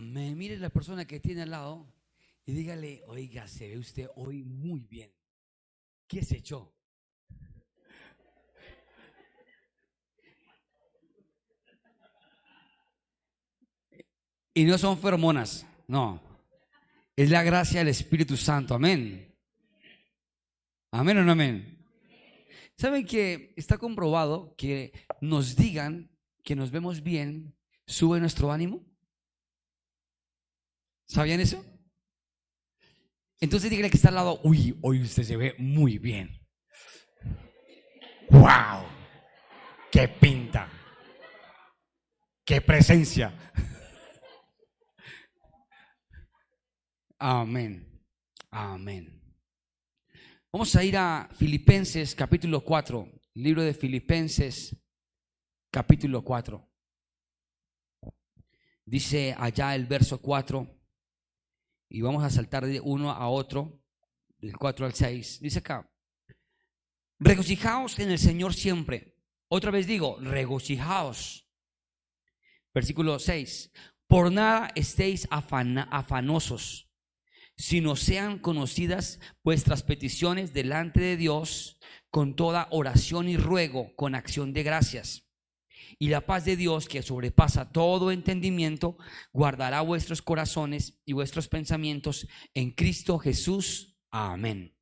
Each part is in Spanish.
Amén. Mire la persona que tiene al lado y dígale, oiga, se ve usted hoy muy bien. ¿Qué se echó? Y no son feromonas, no. Es la gracia del Espíritu Santo, amén. Amén o no amén. ¿Saben que está comprobado que nos digan que nos vemos bien sube nuestro ánimo? ¿Sabían eso? Entonces díganle que está al lado, uy, hoy usted se ve muy bien. ¡Wow! ¡Qué pinta! ¡Qué presencia! Amén. Amén. Vamos a ir a Filipenses capítulo 4, libro de Filipenses capítulo 4. Dice allá el verso 4, y vamos a saltar de uno a otro, del 4 al 6. Dice acá, regocijaos en el Señor siempre. Otra vez digo, regocijaos. Versículo 6, por nada estéis afanosos sino sean conocidas vuestras peticiones delante de Dios con toda oración y ruego, con acción de gracias. Y la paz de Dios, que sobrepasa todo entendimiento, guardará vuestros corazones y vuestros pensamientos en Cristo Jesús. Amén.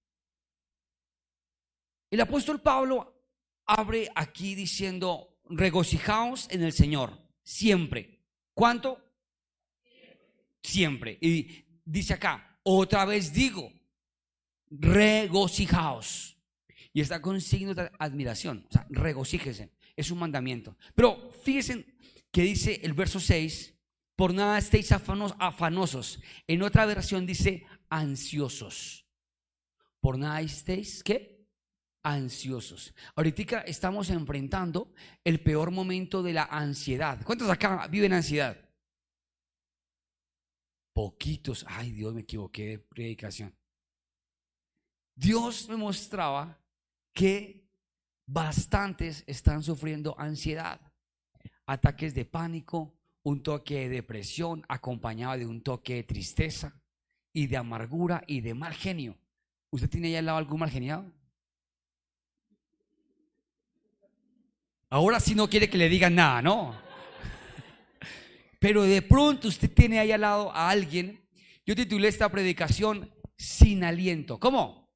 El apóstol Pablo abre aquí diciendo, regocijaos en el Señor, siempre. ¿Cuánto? Siempre. Y dice acá, otra vez digo, regocijaos. Y está con signo de admiración. O sea, regocíjese. Es un mandamiento. Pero fíjense que dice el verso 6, por nada estéis afanosos. En otra versión dice ansiosos. Por nada estéis, ¿qué? Ansiosos. Ahorita estamos enfrentando el peor momento de la ansiedad. ¿Cuántos acá viven ansiedad? poquitos, ay Dios, me equivoqué de predicación. Dios me mostraba que bastantes están sufriendo ansiedad, ataques de pánico, un toque de depresión acompañado de un toque de tristeza y de amargura y de mal genio. ¿Usted tiene ahí al lado algún mal geniado? Ahora sí no quiere que le digan nada, ¿no? Pero de pronto usted tiene ahí al lado a alguien. Yo titulé esta predicación Sin aliento. ¿Cómo?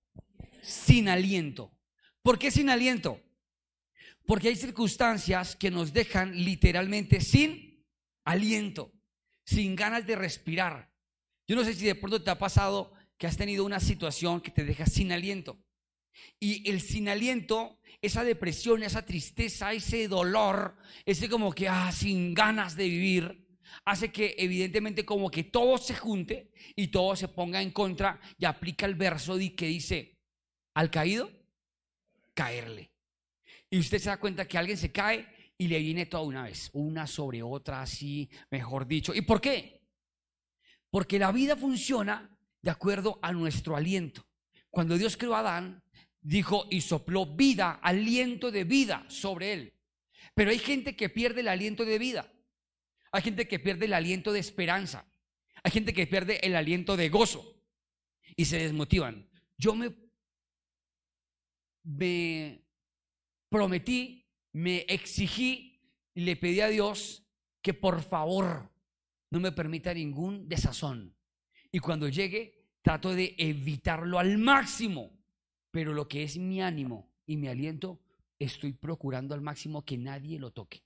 Sin aliento. ¿Por qué sin aliento? Porque hay circunstancias que nos dejan literalmente sin aliento, sin ganas de respirar. Yo no sé si de pronto te ha pasado que has tenido una situación que te deja sin aliento. Y el sin aliento, esa depresión, esa tristeza, ese dolor, ese como que, ah, sin ganas de vivir, hace que evidentemente como que todo se junte y todo se ponga en contra y aplica el verso que dice, al caído, caerle. Y usted se da cuenta que alguien se cae y le viene toda una vez, una sobre otra, así, mejor dicho. ¿Y por qué? Porque la vida funciona de acuerdo a nuestro aliento. Cuando Dios creó a Adán, dijo y sopló vida, aliento de vida sobre él. Pero hay gente que pierde el aliento de vida. Hay gente que pierde el aliento de esperanza. Hay gente que pierde el aliento de gozo y se desmotivan. Yo me, me prometí, me exigí y le pedí a Dios que por favor no me permita ningún desazón. Y cuando llegue, trato de evitarlo al máximo. Pero lo que es mi ánimo y mi aliento, estoy procurando al máximo que nadie lo toque.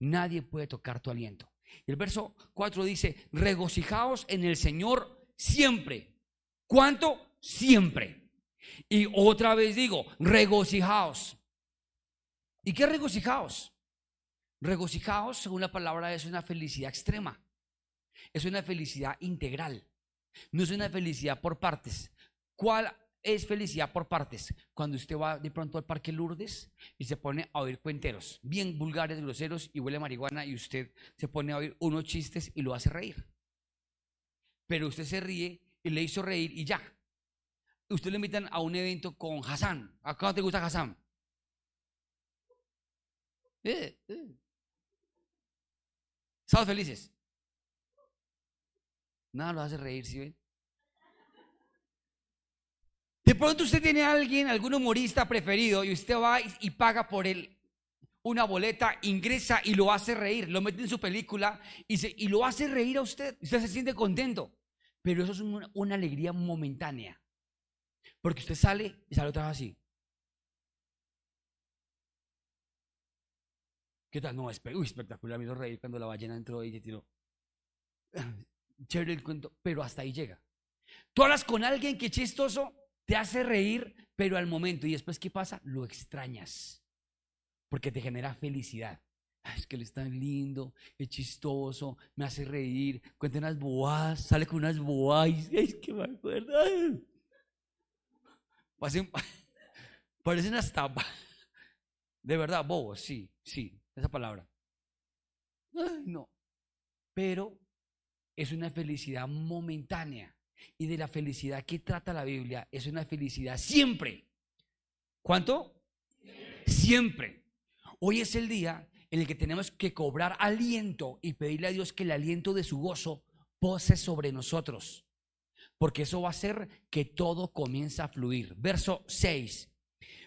Nadie puede tocar tu aliento. el verso 4 dice, regocijaos en el Señor siempre. ¿Cuánto? Siempre. Y otra vez digo, regocijaos. ¿Y qué regocijaos? Regocijaos, según la palabra, es una felicidad extrema. Es una felicidad integral. No es una felicidad por partes. ¿Cuál es felicidad por partes. Cuando usted va de pronto al Parque Lourdes y se pone a oír cuenteros, bien vulgares, groseros y huele a marihuana y usted se pone a oír unos chistes y lo hace reír. Pero usted se ríe y le hizo reír y ya. Usted le invitan a un evento con Hassan. ¿A te gusta Hassan? Eh, eh. felices? Nada lo hace reír, ¿sí ven? De pronto usted tiene a alguien, algún humorista preferido, y usted va y, paga por él una boleta, ingresa y lo hace reír, lo mete en su película y, lo hace reír a usted. Usted se siente contento. Pero eso es una alegría momentánea. Porque usted sale y sale otra vez así. ¿Qué tal? No, uy, espectacular, me hizo reír cuando la ballena entró y tiró. Chévere el cuento, pero hasta ahí llega. Tú hablas con alguien que chistoso, te hace reír, pero al momento. ¿Y después qué pasa? Lo extrañas. Porque te genera felicidad. es que él es tan lindo, es chistoso, me hace reír, cuenta unas boas, sale con unas boas. Es que me acuerdo. Parecen hasta. De verdad, bobos, sí, sí, esa palabra. no. Pero es una felicidad momentánea. Y de la felicidad que trata la Biblia es una felicidad siempre. ¿Cuánto? Siempre. Hoy es el día en el que tenemos que cobrar aliento y pedirle a Dios que el aliento de su gozo pose sobre nosotros. Porque eso va a hacer que todo comience a fluir. Verso 6.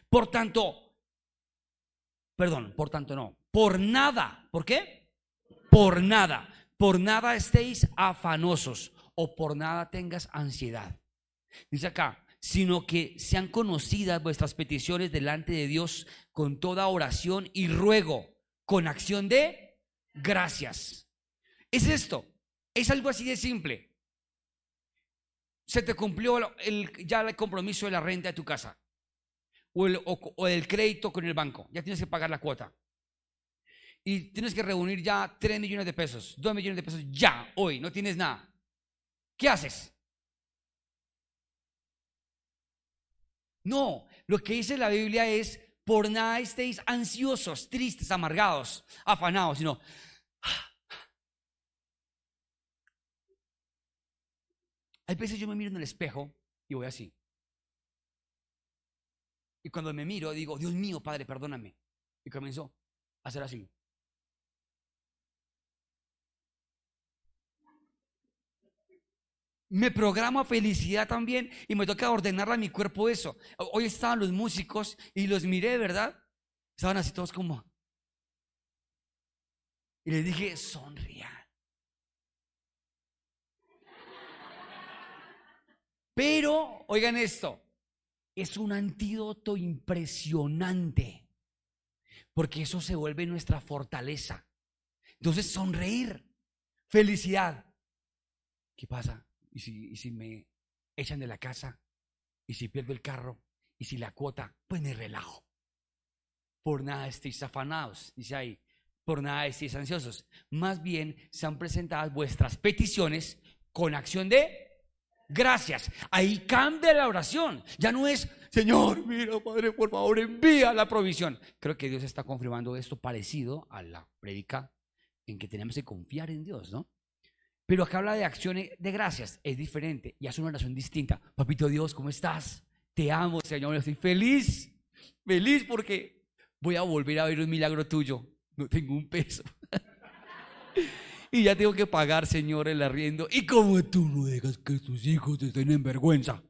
Por tanto, perdón, por tanto no, por nada. ¿Por qué? Por nada. Por nada estéis afanosos o por nada tengas ansiedad. Dice acá, sino que sean conocidas vuestras peticiones delante de Dios con toda oración y ruego, con acción de gracias. Es esto, es algo así de simple. Se te cumplió el, ya el compromiso de la renta de tu casa o el, crédito con el banco, ya tienes que pagar la cuota y tienes que reunir ya 3 millones de pesos, 2 millones de pesos ya, hoy, no tienes nada. ¿Qué haces? No, lo que dice la Biblia es, por nada estéis ansiosos, tristes, amargados, afanados, sino... Hay veces yo me miro en el espejo y voy así. Y cuando me miro digo, Dios mío, Padre, perdóname. Y comienzo a hacer así. me programo a felicidad también y me toca ordenar a mi cuerpo eso. Hoy estaban los músicos y los miré, ¿verdad? Estaban así todos como... Y les dije, sonría. Pero, oigan esto, es un antídoto impresionante, porque eso se vuelve nuestra fortaleza. Entonces, sonreír, felicidad. ¿Qué pasa? ¿Y si, me echan de la casa? ¿Y si pierdo el carro? ¿Y si la cuota? Pues me relajo. Por nada estéis afanados, dice ahí. Por nada estéis ansiosos. Más bien sean presentadas vuestras peticiones con acción de gracias. Ahí cambia la oración. Ya no es, Señor, mira, Padre, por favor, envía la provisión. Creo que Dios está confirmando esto parecido a la predica en que tenemos que confiar en Dios, ¿no? Pero acá habla de acciones de gracias, es diferente y hace una oración distinta. Papito Dios, ¿cómo estás? Te amo, Señor, estoy feliz, feliz porque voy a volver a ver un milagro tuyo. No tengo un peso. y ya tengo que pagar, Señor, el arriendo. Y como tú no dejas que tus hijos estén en vergüenza,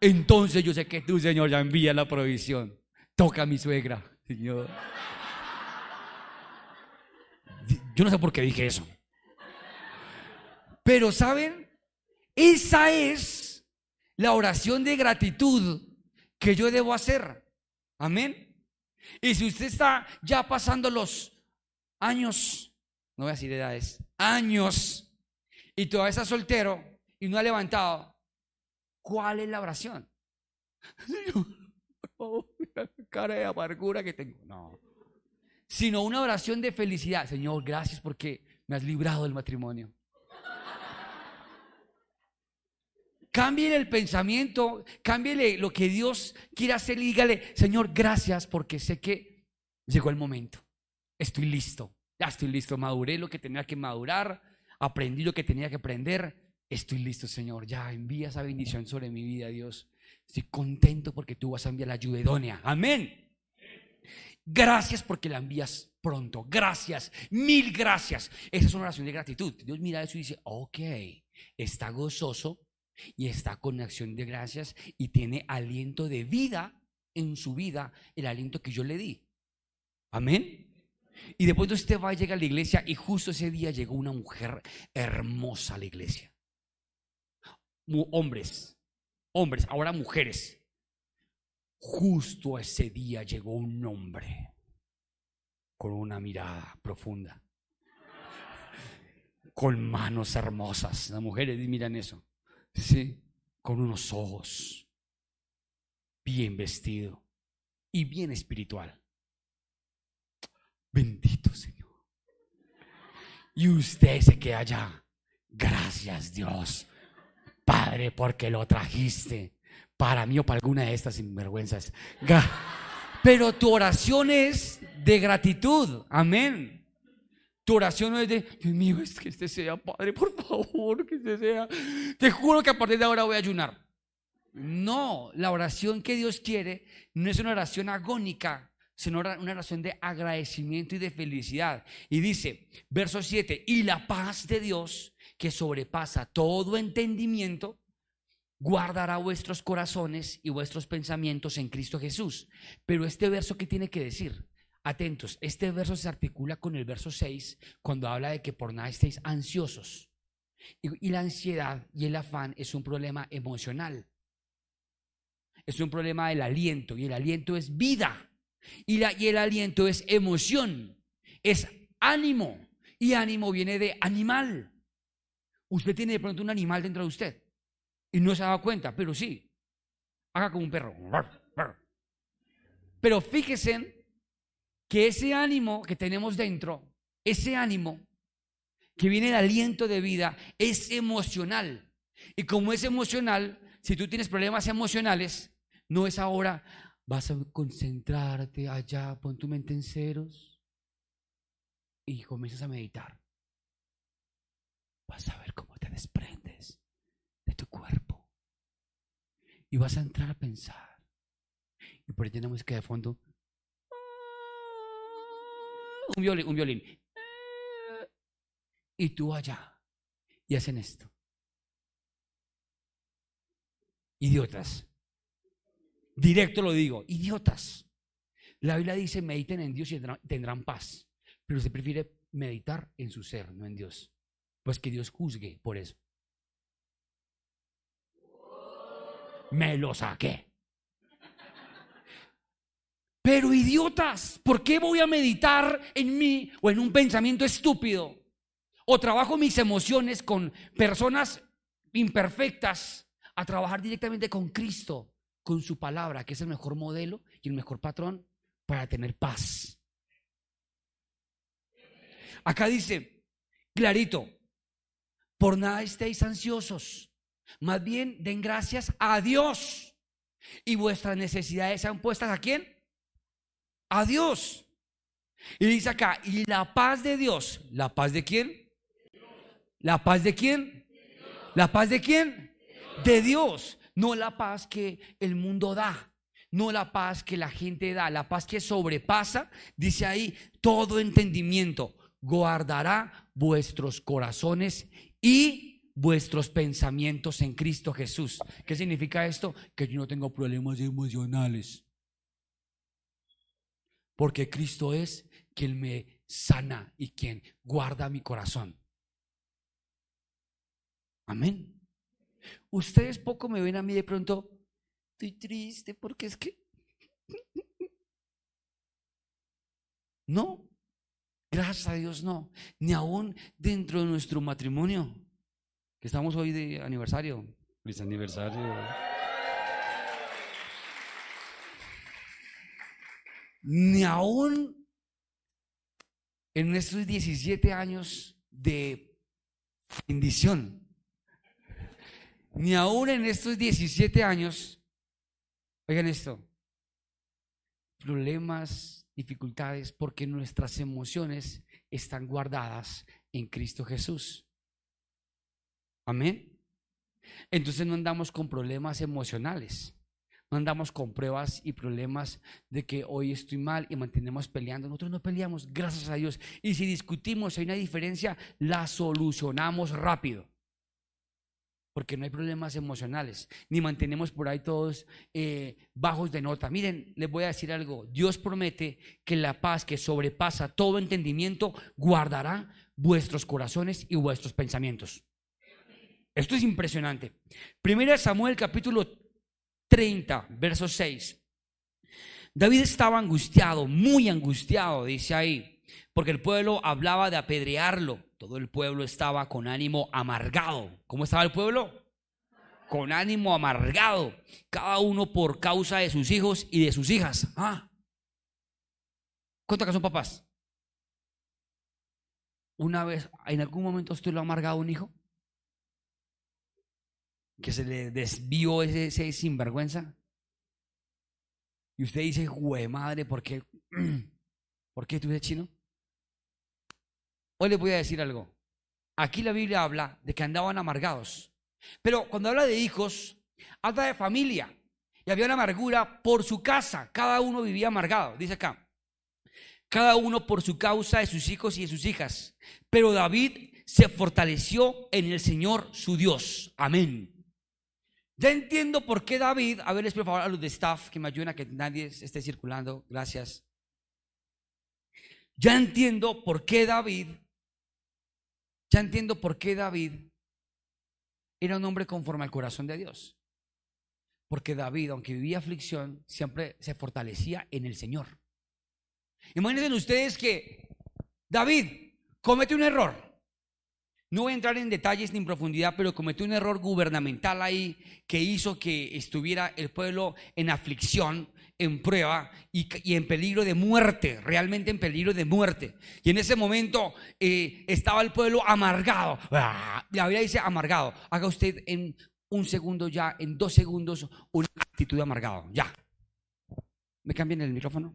entonces yo sé que tú, Señor, ya envía la provisión. Toca a mi suegra, Señor. Yo no sé por qué dije eso. Pero ¿saben? Esa es la oración de gratitud que yo debo hacer. Amén. Y si usted está ya pasando los años, no voy a decir edades, años, y todavía está soltero y no ha levantado, ¿cuál es la oración? Señor, favor, la cara de amargura que tengo. No. Sino una oración de felicidad. Señor, gracias porque me has librado del matrimonio. Cambie el pensamiento, cámbiele lo que Dios quiere hacer y dígale, Señor, gracias porque sé que llegó el momento. Estoy listo, ya estoy listo, maduré lo que tenía que madurar, aprendí lo que tenía que aprender. Estoy listo, Señor, ya envía esa bendición sobre mi vida, Dios. Estoy contento porque tú vas a enviar la ayuda idónea. Amén. Gracias porque la envías pronto. Gracias, mil gracias. Esa es una oración de gratitud. Dios mira eso y dice, ok, está gozoso y está con acción de gracias y tiene aliento de vida en su vida, el aliento que yo le di. Amén. Y después usted va a llegar a la iglesia y justo ese día llegó una mujer hermosa a la iglesia. Hombres, hombres, ahora mujeres. Justo ese día llegó un hombre con una mirada profunda, con manos hermosas. Las mujeres miran eso, sí, con unos ojos, bien vestido y bien espiritual. Bendito Señor. Y usted se queda allá. Gracias Dios, Padre, porque lo trajiste para mí o para alguna de estas sinvergüenzas. Pero tu oración es de gratitud. Amén. Tu oración no es de, Dios mío, es que este sea, Padre, por favor, que este sea. Te juro que a partir de ahora voy a ayunar. No, la oración que Dios quiere no es una oración agónica, sino una oración de agradecimiento y de felicidad. Y dice, verso 7, y la paz de Dios, que sobrepasa todo entendimiento, guardará vuestros corazones y vuestros pensamientos en Cristo Jesús. Pero este verso, ¿qué tiene que decir? Atentos, este verso se articula con el verso 6 cuando habla de que por nada estéis ansiosos. Y la ansiedad y el afán es un problema emocional. Es un problema del aliento y el aliento es vida. Y, la, y el aliento es emoción, es ánimo. Y ánimo viene de animal. Usted tiene de pronto un animal dentro de usted y no se ha dado cuenta, pero sí. Haga como un perro. Pero fíjese que ese ánimo que tenemos dentro, ese ánimo que viene del aliento de vida, es emocional. Y como es emocional, si tú tienes problemas emocionales, no es ahora, Vas a concentrarte allá, pon tu mente en ceros y comienzas a meditar. Vas a ver cómo te desprendes de tu cuerpo. Y vas a entrar a pensar. Y por ahí tenemos que de fondo. Un violín, un violín. Y tú allá. Y hacen esto. Idiotas. Directo lo digo, idiotas. La Biblia dice, mediten en Dios y tendrán paz. Pero se prefiere meditar en su ser, no en Dios. Pues que Dios juzgue por eso. Me lo saqué. Pero idiotas, ¿por qué voy a meditar en mí o en un pensamiento estúpido? O trabajo mis emociones con personas imperfectas a trabajar directamente con Cristo con su palabra, que es el mejor modelo y el mejor patrón para tener paz. Acá dice, clarito, por nada estéis ansiosos, más bien den gracias a Dios y vuestras necesidades sean puestas a quién? A Dios. Y dice acá, y la paz de Dios, ¿la paz de quién? ¿La paz de quién? ¿La paz de quién? De Dios no la paz que el mundo da, no la paz que la gente da, la paz que sobrepasa, dice ahí, todo entendimiento, guardará vuestros corazones y vuestros pensamientos en Cristo Jesús. ¿Qué significa esto? Que yo no tengo problemas emocionales. Porque Cristo es quien me sana y quien guarda mi corazón. Amén. Ustedes poco me ven a mí de pronto, estoy triste porque es que... No, gracias a Dios no, ni aún dentro de nuestro matrimonio, que estamos hoy de aniversario. Feliz aniversario. Ni aún en estos 17 años de bendición ni aún en estos 17 años, oigan esto, problemas, dificultades, porque nuestras emociones están guardadas en Cristo Jesús. Amén. Entonces no andamos con problemas emocionales, No andamos con pruebas y problemas de que hoy estoy mal y mantenemos peleando. Nosotros no peleamos, gracias a Dios. Y si discutimos, hay una diferencia, la solucionamos rápido. Porque no hay problemas emocionales, ni mantenemos por ahí todos eh, bajos de nota. Miren, les voy a decir algo. Dios promete que la paz que sobrepasa todo entendimiento guardará vuestros corazones y vuestros pensamientos. Esto es impresionante. Primera Samuel capítulo 30, verso 6. David estaba angustiado, muy angustiado, dice ahí, porque el pueblo hablaba de apedrearlo. Todo el pueblo estaba con ánimo amargado. ¿Cómo estaba el pueblo? Con ánimo amargado, cada uno por causa de sus hijos y de sus hijas. Ah. ¿Cuántos son papás? Una vez, en algún momento usted lo ha amargado un hijo? que se le desvió ese, ese sinvergüenza. Y usted dice, güey, madre, ¿por qué? ¿Por qué tú eres chino? Hoy les voy a decir algo. Aquí la Biblia habla de que andaban amargados. Pero cuando habla de hijos, habla de familia. Y había una amargura por su casa. Cada uno vivía amargado. Dice acá. Cada uno por su causa de sus hijos y de sus hijas. Pero David se fortaleció en el Señor su Dios. Amén. Ya entiendo por qué David, a verles por favor a los de staff que me ayuden a que nadie esté circulando, gracias. Ya entiendo por qué David, ya entiendo por qué David era un hombre conforme al corazón de Dios. Porque David, aunque vivía aflicción, siempre se fortalecía en el Señor. Imagínense ustedes que David comete un error. No voy a entrar en detalles ni en profundidad, pero cometió un error gubernamental ahí que hizo que estuviera el pueblo en aflicción, en prueba y, en peligro de muerte, realmente en peligro de muerte. Y en ese momento eh, estaba el pueblo amargado. La Biblia dice amargado. Haga usted en un segundo ya, en dos segundos, una actitud amargado. Ya. ¿Me cambian el micrófono?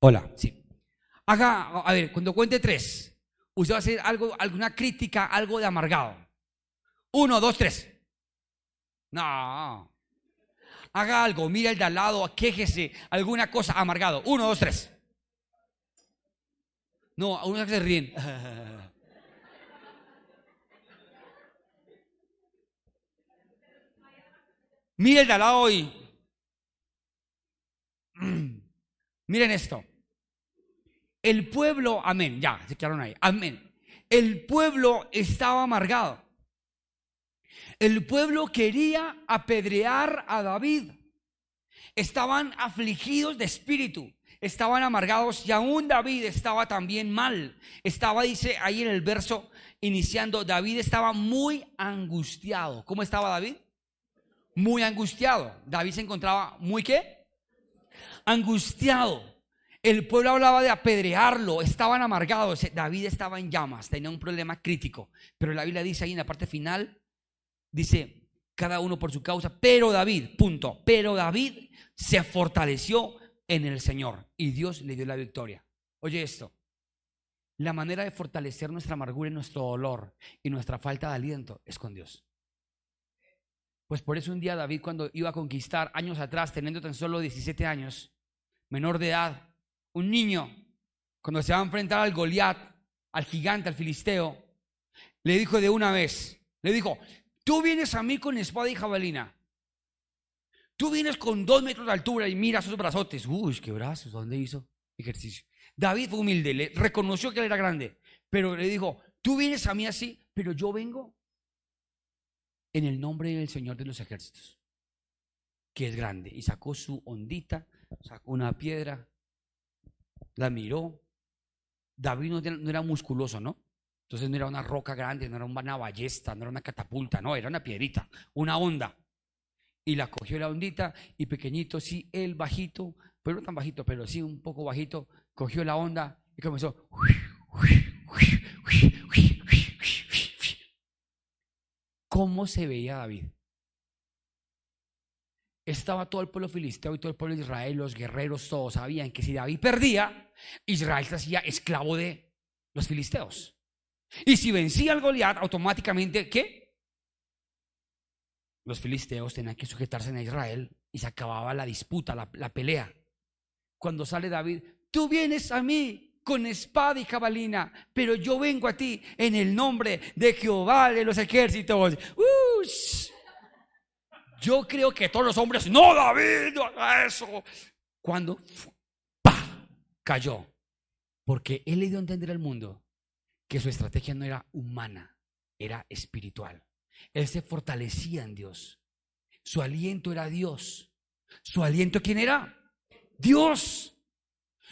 Hola, sí. Haga, a ver, cuando cuente tres, usted va a hacer algo, alguna crítica, algo de amargado. Uno, dos, tres. No. Haga algo, mira el de al lado, quéjese, alguna cosa amargado. Uno, dos, tres. No, uno que se ríen. Mira el de al lado hoy. Miren esto. El pueblo, amén, ya, se quedaron ahí, amén. El pueblo estaba amargado. El pueblo quería apedrear a David. Estaban afligidos de espíritu, estaban amargados y aún David estaba también mal. Estaba, dice ahí en el verso iniciando, David estaba muy angustiado. ¿Cómo estaba David? Muy angustiado. David se encontraba muy qué? angustiado. El pueblo hablaba de apedrearlo, estaban amargados. David estaba en llamas, tenía un problema crítico. Pero la Biblia dice ahí en la parte final, dice, cada uno por su causa, pero David, punto, pero David se fortaleció en el Señor y Dios le dio la victoria. Oye esto, la manera de fortalecer nuestra amargura y nuestro dolor y nuestra falta de aliento es con Dios. Pues por eso un día David cuando iba a conquistar años atrás, teniendo tan solo 17 años, menor de edad, un niño, cuando se va a enfrentar al Goliat, al gigante, al filisteo, le dijo de una vez, le dijo, tú vienes a mí con espada y jabalina. Tú vienes con dos metros de altura y mira esos brazotes. Uy, qué brazos, ¿dónde hizo ejercicio? David fue humilde, le reconoció que él era grande, pero le dijo, tú vienes a mí así, pero yo vengo en el nombre del Señor de los ejércitos, que es grande. Y sacó su ondita sacó una piedra, la miró. David no era musculoso, ¿no? Entonces no era una roca grande, no era una ballesta, no era una catapulta, no, era una piedrita, una onda. Y la cogió la ondita y pequeñito, sí, él bajito, pero no tan bajito, pero sí un poco bajito, cogió la onda y comenzó. ¿Cómo se veía David? estaba todo el pueblo filisteo y todo el pueblo de Israel, los guerreros, todos sabían que si David perdía, Israel se hacía esclavo de Los filisteos. Y si vencía al Goliat, automáticamente, ¿qué? Los filisteos tenían que sujetarse a Israel y se acababa la disputa, la, pelea. Cuando sale David, tú vienes a mí con espada y jabalina, pero yo vengo a ti en el nombre de Jehová de los ejércitos. Yo creo que todos los hombres, no, David, no haga eso. Cuando. Cayó, porque él le dio a entender al mundo que su estrategia no era humana, era espiritual. Él se fortalecía en Dios. Su aliento era Dios. ¿Su aliento quién era? Dios.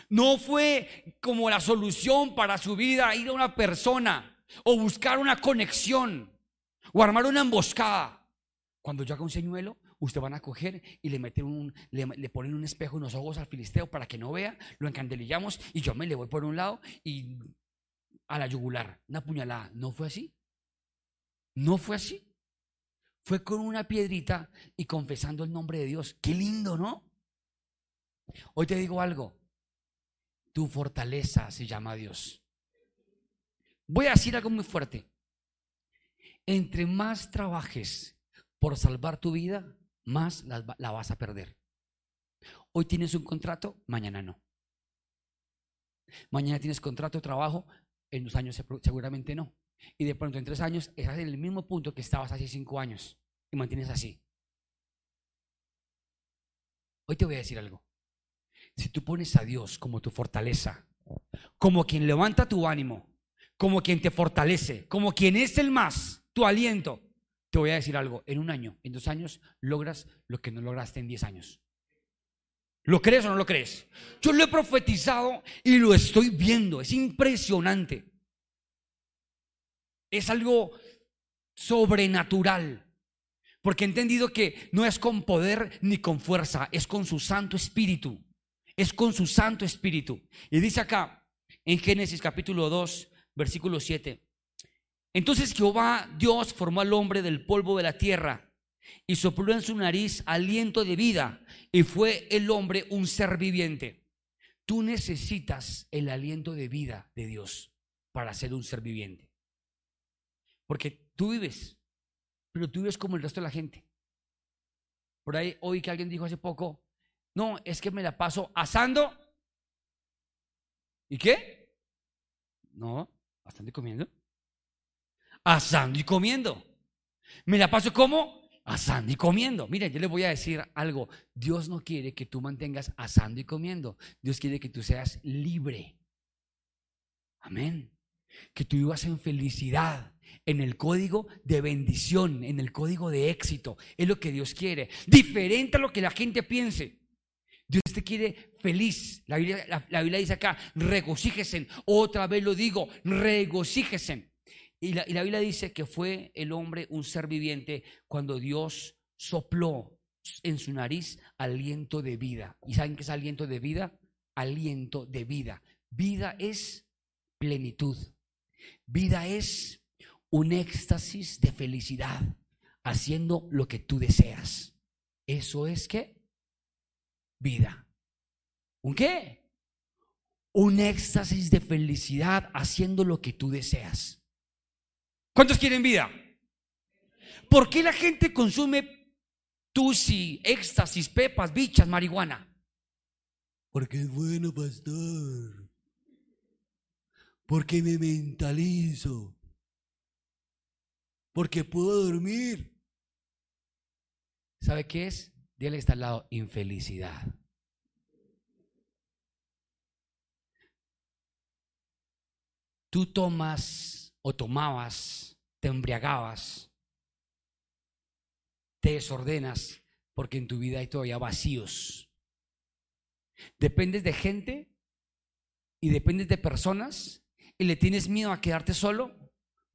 No fue como la solución para su vida ir a una persona o buscar una conexión o armar una emboscada. Cuando yo haga un señuelo, usted van a coger y le meten un, le, ponen un espejo en los ojos al filisteo para que no vea, lo encandelillamos y yo me le voy por un lado y a la yugular, una puñalada. ¿No fue así? No fue así. Fue con una piedrita y confesando el nombre de Dios. Qué lindo, ¿no? Hoy te digo algo. Tu fortaleza se llama Dios. Voy a decir algo muy fuerte. Entre más trabajes por salvar tu vida, más la, vas a perder. Hoy tienes un contrato, mañana no. Mañana tienes contrato de trabajo, en dos años seguramente no. Y de pronto en tres años estás en el mismo punto que estabas hace cinco años y mantienes así. Hoy te voy a decir algo. Si tú pones a Dios como tu fortaleza, como quien levanta tu ánimo, como quien te fortalece, como quien es el más, tu aliento, te voy a decir algo, en un año, en dos años, logras lo que no lograste en diez años. ¿Lo crees o no lo crees? Yo lo he profetizado y lo estoy viendo, es impresionante. Es algo sobrenatural. Porque he entendido que no es con poder ni con fuerza, es con su Santo Espíritu. Es con su Santo Espíritu. Y dice acá, en Génesis capítulo 2, versículo 7, entonces Jehová Dios formó al hombre del polvo de la tierra y sopló en su nariz aliento de vida y fue el hombre un ser viviente. Tú necesitas el aliento de vida de Dios para ser un ser viviente. Porque tú vives, pero tú vives como el resto de la gente. Por ahí oí que alguien dijo hace poco, no, es que me la paso asando. ¿Y qué? No, bastante comiendo asando y comiendo. Me la paso como asando y comiendo. Miren, yo les voy a decir algo. Dios no quiere que tú mantengas asando y comiendo. Dios quiere que tú seas libre. Amén. Que tú vivas en felicidad, en el código de bendición, en el código de éxito. Es lo que Dios quiere. Diferente a lo que la gente piense. Dios te quiere feliz. La Biblia, la, Biblia dice acá, regocíjesen. Otra vez lo digo, regocíjesen. Y la, Biblia dice que fue el hombre un ser viviente cuando Dios sopló en su nariz aliento de vida. ¿Y saben qué es aliento de vida? Aliento de vida. Vida es plenitud. Vida es un éxtasis de felicidad, haciendo lo que tú deseas. Eso es qué? Vida. ¿Un qué? Un éxtasis de felicidad haciendo lo que tú deseas. ¿Cuántos quieren vida? ¿Por qué la gente consume tusi, éxtasis, pepas, bichas, marihuana? Porque es bueno, pastor. Porque me mentalizo. Porque puedo dormir. ¿Sabe qué es? Dile está al lado, infelicidad. Tú tomas o tomabas, te embriagabas, te desordenas porque en tu vida hay todavía vacíos. Dependes de gente y dependes de personas y le tienes miedo a quedarte solo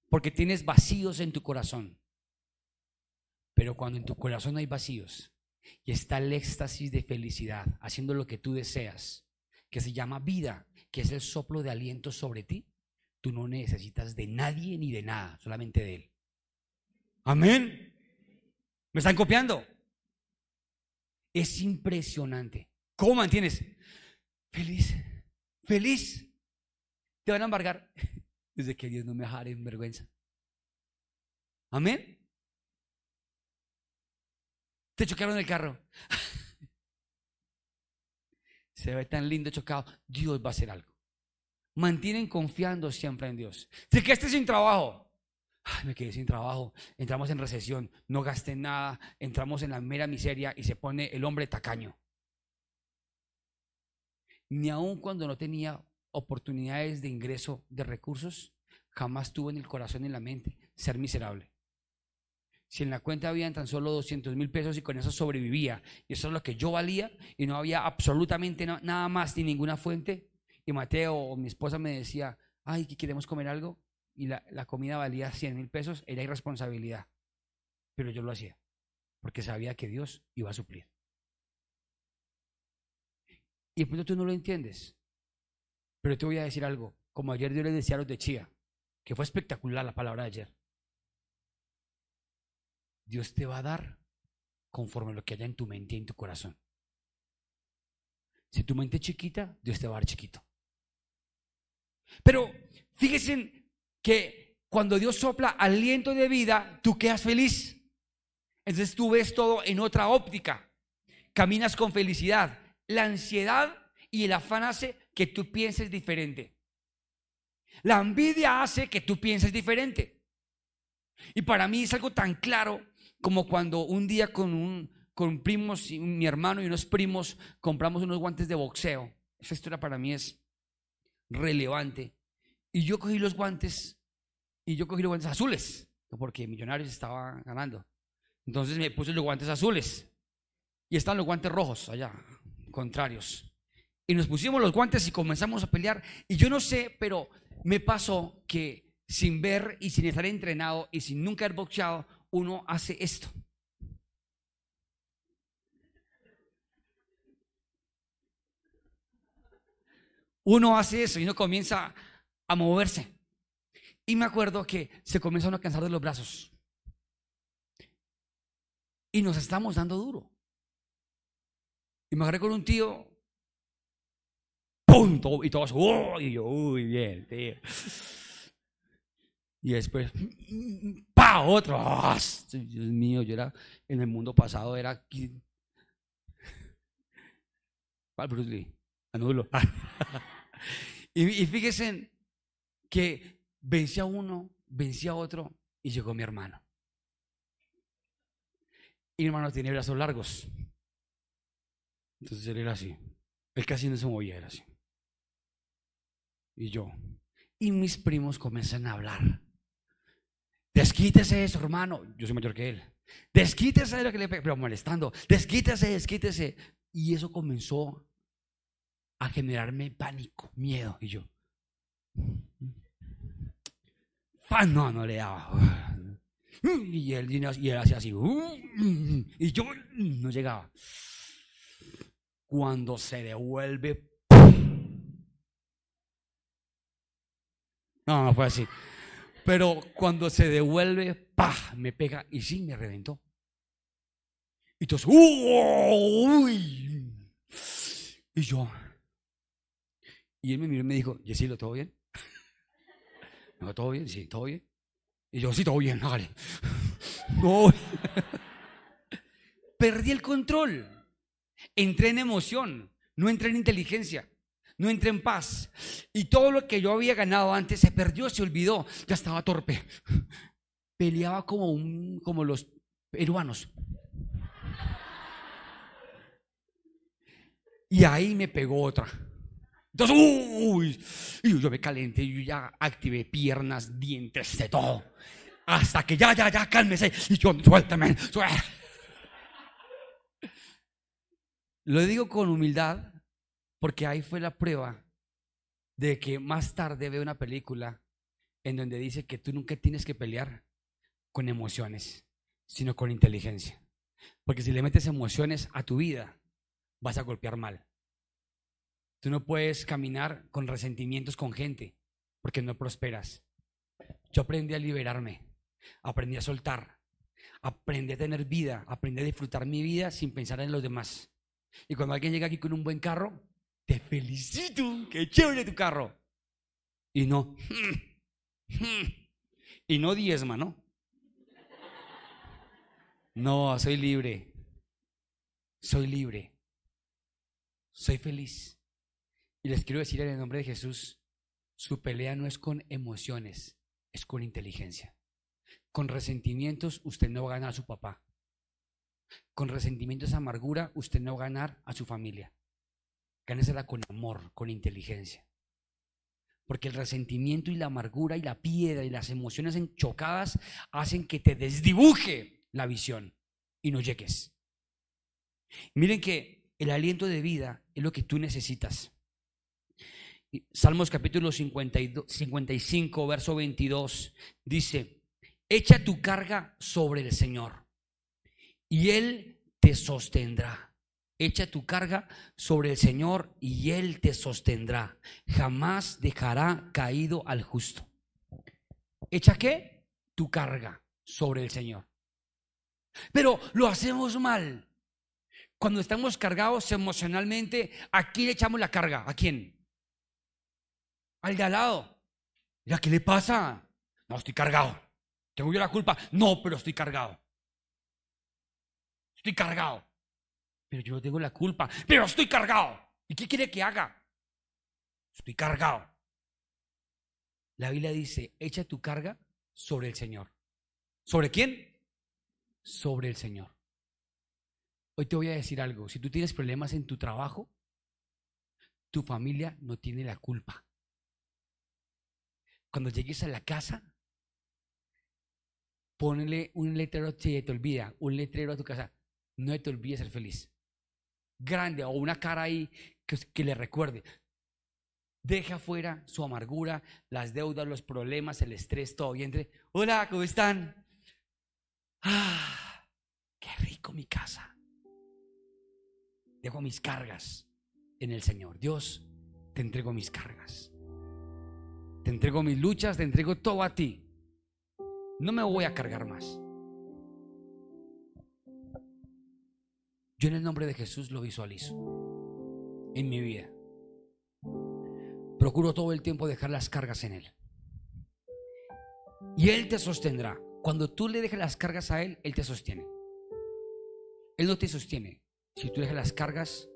porque tienes vacíos en tu corazón. Pero cuando en tu corazón hay vacíos y está el éxtasis de felicidad, haciendo lo que tú deseas, que se llama vida, que es el soplo de aliento sobre ti, Tú no necesitas de nadie ni de nada, solamente de Él. Amén. ¿Me están copiando? Es impresionante. ¿Cómo mantienes? Feliz, feliz. te van a embargar. Desde que Dios no me dejara en vergüenza. Amén. Te chocaron el carro. Se ve tan lindo chocado. Dios va a hacer algo. Mantienen confiando siempre en Dios. Si que esté sin trabajo. me quedé sin trabajo. Entramos en recesión. No gasté nada. Entramos en la mera miseria y se pone el hombre tacaño. Ni aun cuando no tenía oportunidades de ingreso de recursos, jamás tuvo en el corazón y en la mente ser miserable. Si en la cuenta habían tan solo 200 mil pesos y con eso sobrevivía, y eso es lo que yo valía, y no había absolutamente nada más ni ninguna fuente, y Mateo o mi esposa me decía, ay, que queremos comer algo, y la, la comida valía 100 mil pesos, era irresponsabilidad. Pero yo lo hacía, porque sabía que Dios iba a suplir. Y de pronto tú no lo entiendes. Pero te voy a decir algo, como ayer yo les decía a los de Chía, que fue espectacular la palabra de ayer. Dios te va a dar conforme lo que haya en tu mente y en tu corazón. Si tu mente es chiquita, Dios te va a dar chiquito. Pero fíjense que cuando Dios sopla aliento de vida, tú quedas feliz. Entonces tú ves todo en otra óptica. Caminas con felicidad. La ansiedad y el afán hace que tú pienses diferente. La envidia hace que tú pienses diferente. Y para mí es algo tan claro como cuando un día con, un, con primos, mi hermano y unos primos, compramos unos guantes de boxeo. Esa historia para mí es relevante. Y yo cogí los guantes, y yo cogí los guantes azules, porque Millonarios estaba ganando. Entonces me puse los guantes azules. Y están los guantes rojos allá, contrarios. Y nos pusimos los guantes y comenzamos a pelear. Y yo no sé, pero me pasó que sin ver y sin estar entrenado y sin nunca haber boxeado, uno hace esto. Uno hace eso y uno comienza a moverse. Y me acuerdo que se comenzó a cansar de los brazos. Y nos estamos dando duro. Y me agarré con un tío. ¡Pum! Y todos, ¡Uy! yo, uy, bien, tío. Y después, ¡pa! Otro. ¡Ah! Dios mío, yo era, en el mundo pasado era... ¿Cuál Bruce Lee? Anulo. y, y fíjense que vencí a uno, vencí a otro y llegó mi hermano. Y mi hermano tiene brazos largos. Entonces él era así. Él casi no se movía, era así. Y yo. Y mis primos comienzan a hablar. Desquítese eso, hermano. Yo soy mayor que él. Desquítese de lo que le pero molestando. Desquítese, desquítese. Y eso comenzó a generarme pánico, miedo. Y yo, no, no le daba. Y él, y él hacía así. Y yo no llegaba. Cuando se devuelve. No, no fue así. Pero cuando se devuelve, ¡pah! Me pega y sí, me reventó. Y entonces, ¡uy! Y yo. Y él me miró y me dijo, Yesilo, ¿todo bien? No, ¿todo bien? Sí, ¿todo bien? Y yo, sí, todo bien, hágale. No. Perdí el control. Entré en emoción, no entré en inteligencia no entré en paz. Y todo lo que yo había ganado antes se perdió, se olvidó. Ya estaba torpe. Peleaba como, un, como los peruanos. Y ahí me pegó otra. Entonces, uy, y yo me calenté, yo ya activé piernas, dientes, de todo. Hasta que ya, ya, ya, cálmese. Y yo, suéltame. Lo digo con humildad, porque ahí fue la prueba de que más tarde veo una película en donde dice que tú nunca tienes que pelear con emociones, sino con inteligencia. Porque si le metes emociones a tu vida, vas a golpear mal. Tú no puedes caminar con resentimientos con gente, porque no prosperas. Yo aprendí a liberarme, aprendí a soltar, aprendí a tener vida, aprendí a disfrutar mi vida sin pensar en los demás. Y cuando alguien llega aquí con un buen carro, te felicito, qué chévere tu carro. Y no. Y no diezma, ¿no? No, soy libre. Soy libre. Soy feliz. Y les quiero decir en el nombre de Jesús, su pelea no es con emociones, es con inteligencia. Con resentimientos usted no va a ganar a su papá. Con resentimientos, amargura, usted no va a ganar a su familia. Gánesela con amor, con inteligencia. Porque el resentimiento y la amargura y la piedra y las emociones enchocadas hacen que te desdibuje la visión y no llegues. Miren que el aliento de vida es lo que tú necesitas. Salmos capítulo 55, verso 22 dice, echa tu carga sobre el Señor y Él te sostendrá. Echa tu carga sobre el Señor y Él te sostendrá. Jamás dejará caído al justo. ¿Echa qué? Tu carga sobre el Señor. Pero lo hacemos mal. Cuando estamos cargados emocionalmente, ¿a quién echamos la carga? ¿A quién? Al al lado. ¿Y a qué le pasa? No, estoy cargado. ¿Tengo yo la culpa? No, pero estoy cargado. Estoy cargado. Pero yo no tengo la culpa. Pero estoy cargado. ¿Y qué quiere que haga? Estoy cargado. La Biblia dice, echa tu carga sobre el Señor. ¿Sobre quién? Sobre el Señor. Hoy te voy a decir algo. Si tú tienes problemas en tu trabajo, tu familia no tiene la culpa. Cuando llegues a la casa, ponle un letrero, si te olvida, un letrero a tu casa. No te olvides ser feliz grande o una cara ahí que, le recuerde. Deja fuera su amargura, las deudas, los problemas, el estrés, todo. Y entre, hola, ¿cómo están? Ah, qué rico mi casa. Dejo mis cargas en el Señor. Dios, te entrego mis cargas. Te entrego mis luchas, te entrego todo a ti. No me voy a cargar más. Yo en el nombre de Jesús lo visualizo en mi vida. Procuro todo el tiempo dejar las cargas en Él. Y Él te sostendrá. Cuando tú le dejes las cargas a Él, Él te sostiene. Él no te sostiene si tú dejas las cargas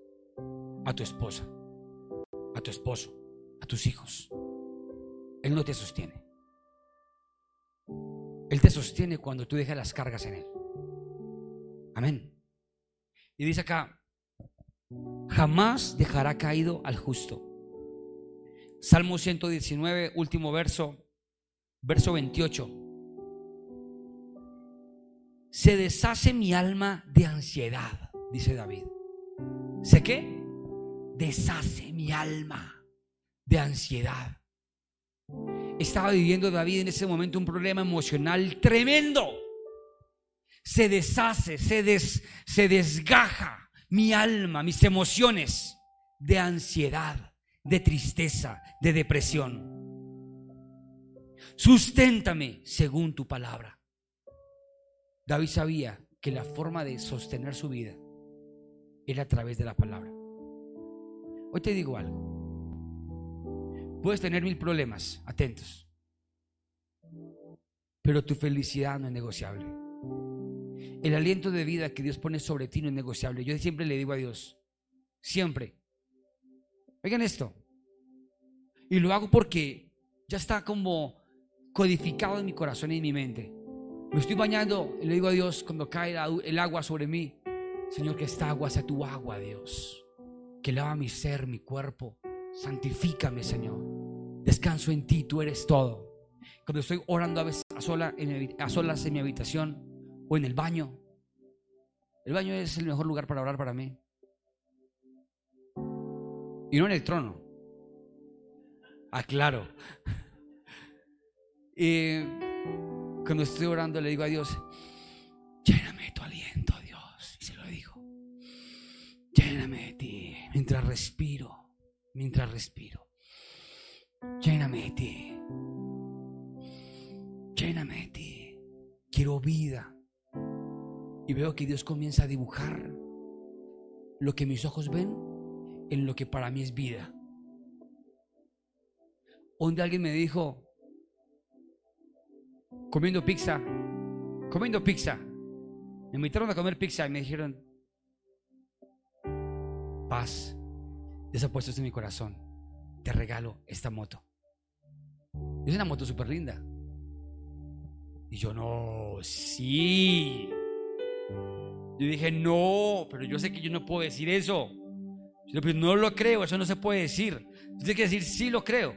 a tu esposa, a tu esposo, a tus hijos. Él no te sostiene. Él te sostiene cuando tú dejas las cargas en Él. Amén. Y dice acá, jamás dejará caído al justo. Salmo 119, último verso, verso 28. Se deshace mi alma de ansiedad, dice David. ¿Sé qué? Deshace mi alma de ansiedad. Estaba viviendo David en ese momento un problema emocional tremendo se deshace, se, se desgaja mi alma, mis emociones de ansiedad, de tristeza, de depresión. Susténtame según tu palabra. David sabía que la forma de sostener su vida era a través de la palabra. Hoy te digo algo. Puedes tener mil problemas, atentos. Pero tu felicidad no es negociable. El aliento de vida que Dios pone sobre ti no es negociable. Yo siempre le digo a Dios, siempre, oigan esto, y lo hago porque ya está como codificado en mi corazón y en mi mente. Me estoy bañando y le digo a Dios cuando cae el agua sobre mí, Señor, que esta agua sea tu agua, Dios, que lava mi ser, mi cuerpo, santifícame, Señor. Descanso en ti, tú eres todo. Cuando estoy orando a veces a, sola, a solas en mi habitación, o en el baño. El baño es el mejor lugar para orar para mí. Y no en el trono. Aclaro. Y cuando estoy orando le digo a Dios, lléname de tu aliento, Dios. Y se lo digo. Lléname de ti mientras respiro, mientras respiro. Lléname de ti. Lléname de ti. Quiero vida. Y veo que Dios comienza a dibujar lo que mis ojos ven en lo que para mí es vida. donde alguien me dijo, comiendo pizza, comiendo pizza, me invitaron a comer pizza y me dijeron, paz, desapuestos en mi corazón, te regalo esta moto. Es una moto súper linda. Y yo no, sí. Yo dije, no, pero yo sé que yo no puedo decir eso. Yo, no lo creo, eso no se puede decir. Tienes que decir, sí lo creo.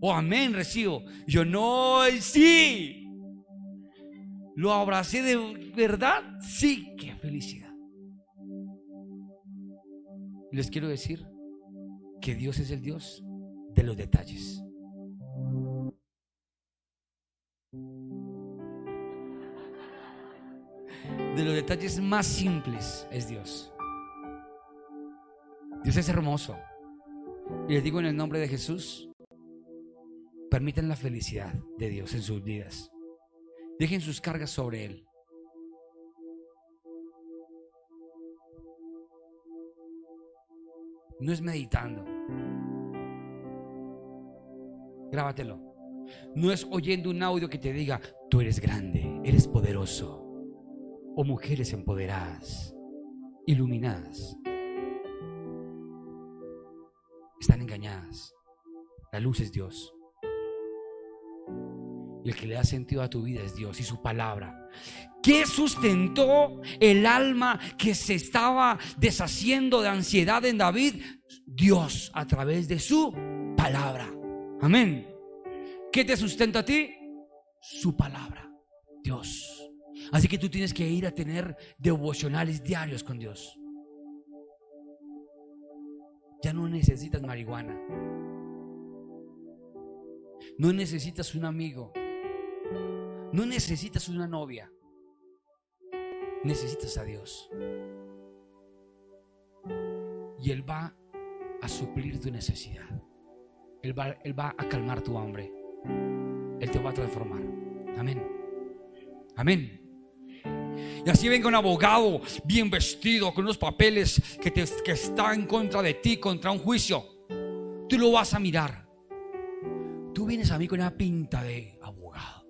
O amén, recibo. Yo no, sí. Lo abracé de verdad, sí, qué felicidad. Les quiero decir que Dios es el Dios de los detalles. De los detalles más simples es Dios. Dios es hermoso. Y les digo en el nombre de Jesús, permiten la felicidad de Dios en sus vidas. Dejen sus cargas sobre Él. No es meditando. Grábatelo. No es oyendo un audio que te diga, tú eres grande, eres poderoso. O mujeres empoderadas, iluminadas. Están engañadas. La luz es Dios. Y el que le da sentido a tu vida es Dios y su palabra. ¿Qué sustentó el alma que se estaba deshaciendo de ansiedad en David? Dios a través de su palabra. Amén. ¿Qué te sustenta a ti? Su palabra. Dios. Así que tú tienes que ir a tener devocionales diarios con Dios. Ya no necesitas marihuana. No necesitas un amigo. No necesitas una novia. Necesitas a Dios. Y Él va a suplir tu necesidad. Él va, él va a calmar tu hambre. Él te va a transformar. Amén. Amén. Y así venga un abogado bien vestido con unos papeles que, te, que está en contra de ti, contra un juicio. Tú lo vas a mirar. Tú vienes a mí con una pinta de abogado.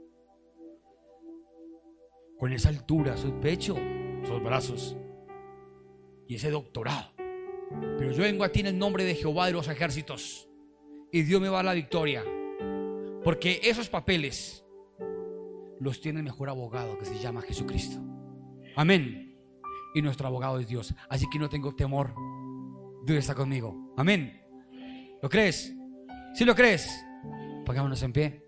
Con esa altura, su pecho, sus brazos y ese doctorado. Pero yo vengo a ti en el nombre de Jehová de los ejércitos. Y Dios me va a la victoria. Porque esos papeles los tiene el mejor abogado que se llama Jesucristo. Amén. Y nuestro abogado es Dios. Así que no tengo temor. Dios está conmigo. Amén. ¿Lo crees? Si lo crees, pongámonos en pie.